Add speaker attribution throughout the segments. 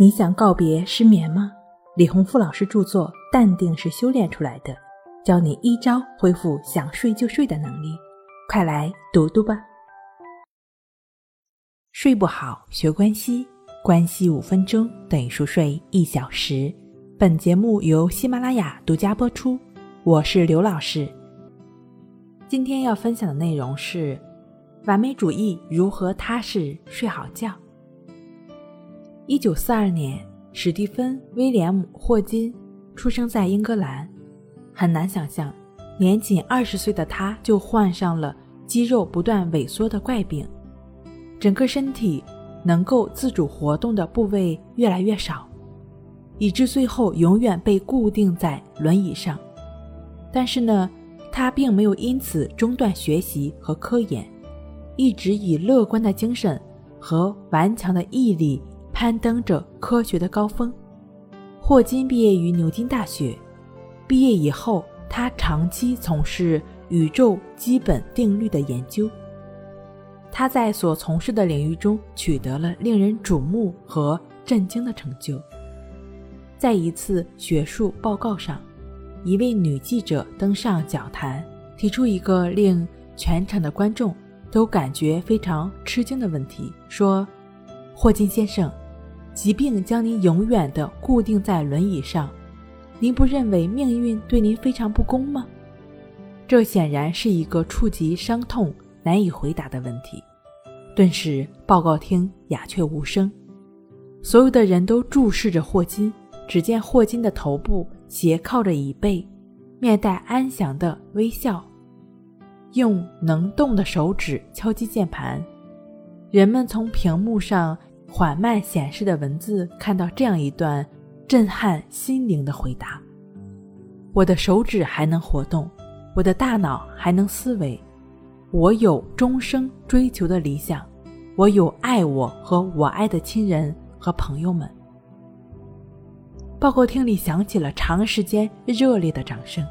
Speaker 1: 你想告别失眠吗？李洪富老师著作《淡定是修炼出来的》，教你一招恢复想睡就睡的能力，快来读读吧。睡不好学关西，关系五分钟等于熟睡一小时。本节目由喜马拉雅独家播出，我是刘老师。今天要分享的内容是：完美主义如何踏实睡好觉。一九四二年，史蒂芬·威廉姆·霍金出生在英格兰。很难想象，年仅二十岁的他就患上了肌肉不断萎缩的怪病，整个身体能够自主活动的部位越来越少，以致最后永远被固定在轮椅上。但是呢，他并没有因此中断学习和科研，一直以乐观的精神和顽强的毅力。攀登着科学的高峰。霍金毕业于牛津大学，毕业以后，他长期从事宇宙基本定律的研究。他在所从事的领域中取得了令人瞩目和震惊的成就。在一次学术报告上，一位女记者登上讲坛，提出一个令全场的观众都感觉非常吃惊的问题，说：“霍金先生。”疾病将您永远的固定在轮椅上，您不认为命运对您非常不公吗？这显然是一个触及伤痛、难以回答的问题。顿时，报告厅鸦雀无声，所有的人都注视着霍金。只见霍金的头部斜靠着椅背，面带安详的微笑，用能动的手指敲击键盘。人们从屏幕上。缓慢显示的文字，看到这样一段震撼心灵的回答：我的手指还能活动，我的大脑还能思维，我有终生追求的理想，我有爱我和我爱的亲人和朋友们。报告厅里响起了长时间热烈的掌声，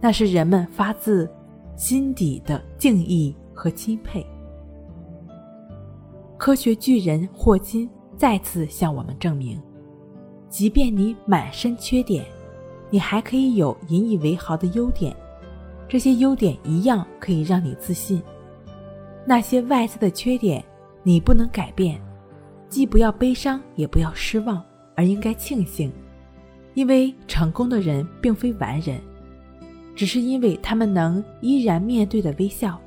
Speaker 1: 那是人们发自心底的敬意和钦佩。科学巨人霍金再次向我们证明，即便你满身缺点，你还可以有引以为豪的优点，这些优点一样可以让你自信。那些外在的缺点你不能改变，既不要悲伤，也不要失望，而应该庆幸，因为成功的人并非完人，只是因为他们能依然面对的微笑，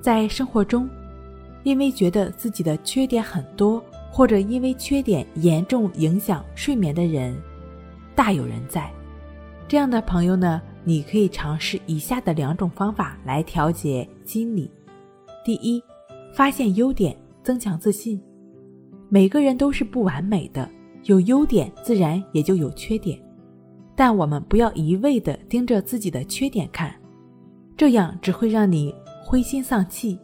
Speaker 1: 在生活中。因为觉得自己的缺点很多，或者因为缺点严重影响睡眠的人，大有人在。这样的朋友呢，你可以尝试以下的两种方法来调节心理：第一，发现优点，增强自信。每个人都是不完美的，有优点自然也就有缺点，但我们不要一味的盯着自己的缺点看，这样只会让你灰心丧气。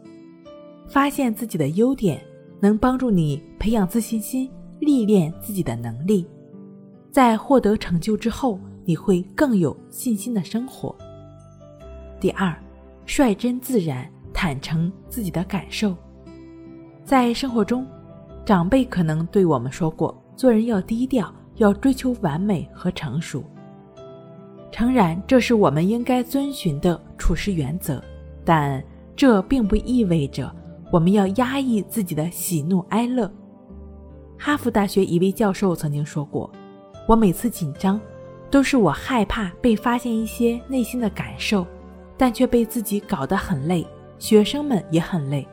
Speaker 1: 发现自己的优点，能帮助你培养自信心，历练自己的能力。在获得成就之后，你会更有信心的生活。第二，率真自然，坦诚自己的感受。在生活中，长辈可能对我们说过，做人要低调，要追求完美和成熟。诚然，这是我们应该遵循的处事原则，但这并不意味着。我们要压抑自己的喜怒哀乐。哈佛大学一位教授曾经说过：“我每次紧张，都是我害怕被发现一些内心的感受，但却被自己搞得很累。学生们也很累。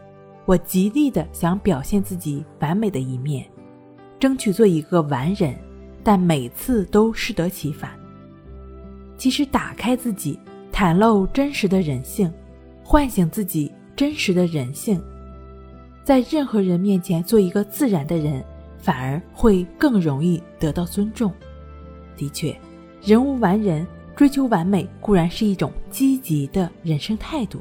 Speaker 1: 我极力的想表现自己完美的一面，争取做一个完人，但每次都适得其反。其实，打开自己，袒露真实的人性，唤醒自己真实的人性。”在任何人面前做一个自然的人，反而会更容易得到尊重。的确，人无完人，追求完美固然是一种积极的人生态度，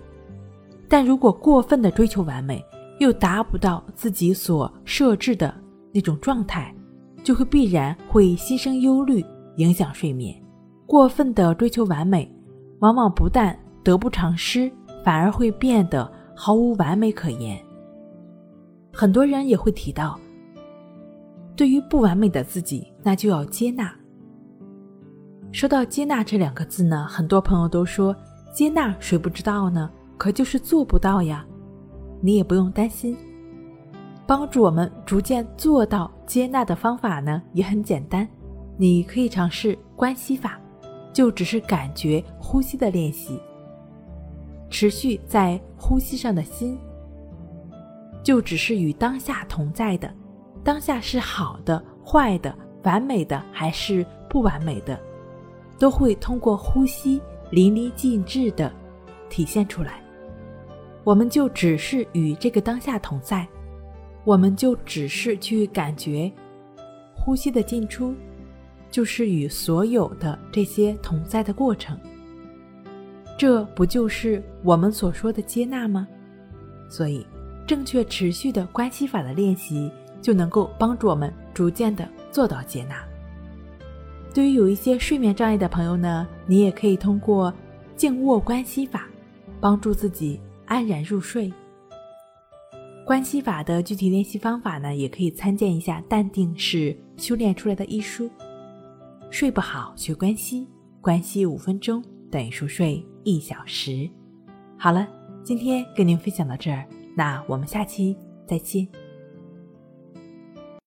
Speaker 1: 但如果过分的追求完美，又达不到自己所设置的那种状态，就会必然会心生忧虑，影响睡眠。过分的追求完美，往往不但得不偿失，反而会变得毫无完美可言。很多人也会提到，对于不完美的自己，那就要接纳。说到接纳这两个字呢，很多朋友都说接纳谁不知道呢？可就是做不到呀。你也不用担心，帮助我们逐渐做到接纳的方法呢，也很简单。你可以尝试关系法，就只是感觉呼吸的练习，持续在呼吸上的心，就只是与当下同在的。当下是好的、坏的、完美的还是不完美的？都会通过呼吸淋漓尽致的体现出来。我们就只是与这个当下同在，我们就只是去感觉呼吸的进出，就是与所有的这些同在的过程。这不就是我们所说的接纳吗？所以，正确持续的关系法的练习，就能够帮助我们逐渐的做到接纳。对于有一些睡眠障碍的朋友呢，你也可以通过静卧关系法，帮助自己安然入睡。关系法的具体练习方法呢，也可以参见一下《淡定是修炼出来的》一书。睡不好学关系，关系五分钟等于熟睡一小时。好了，今天跟您分享到这儿，那我们下期再见。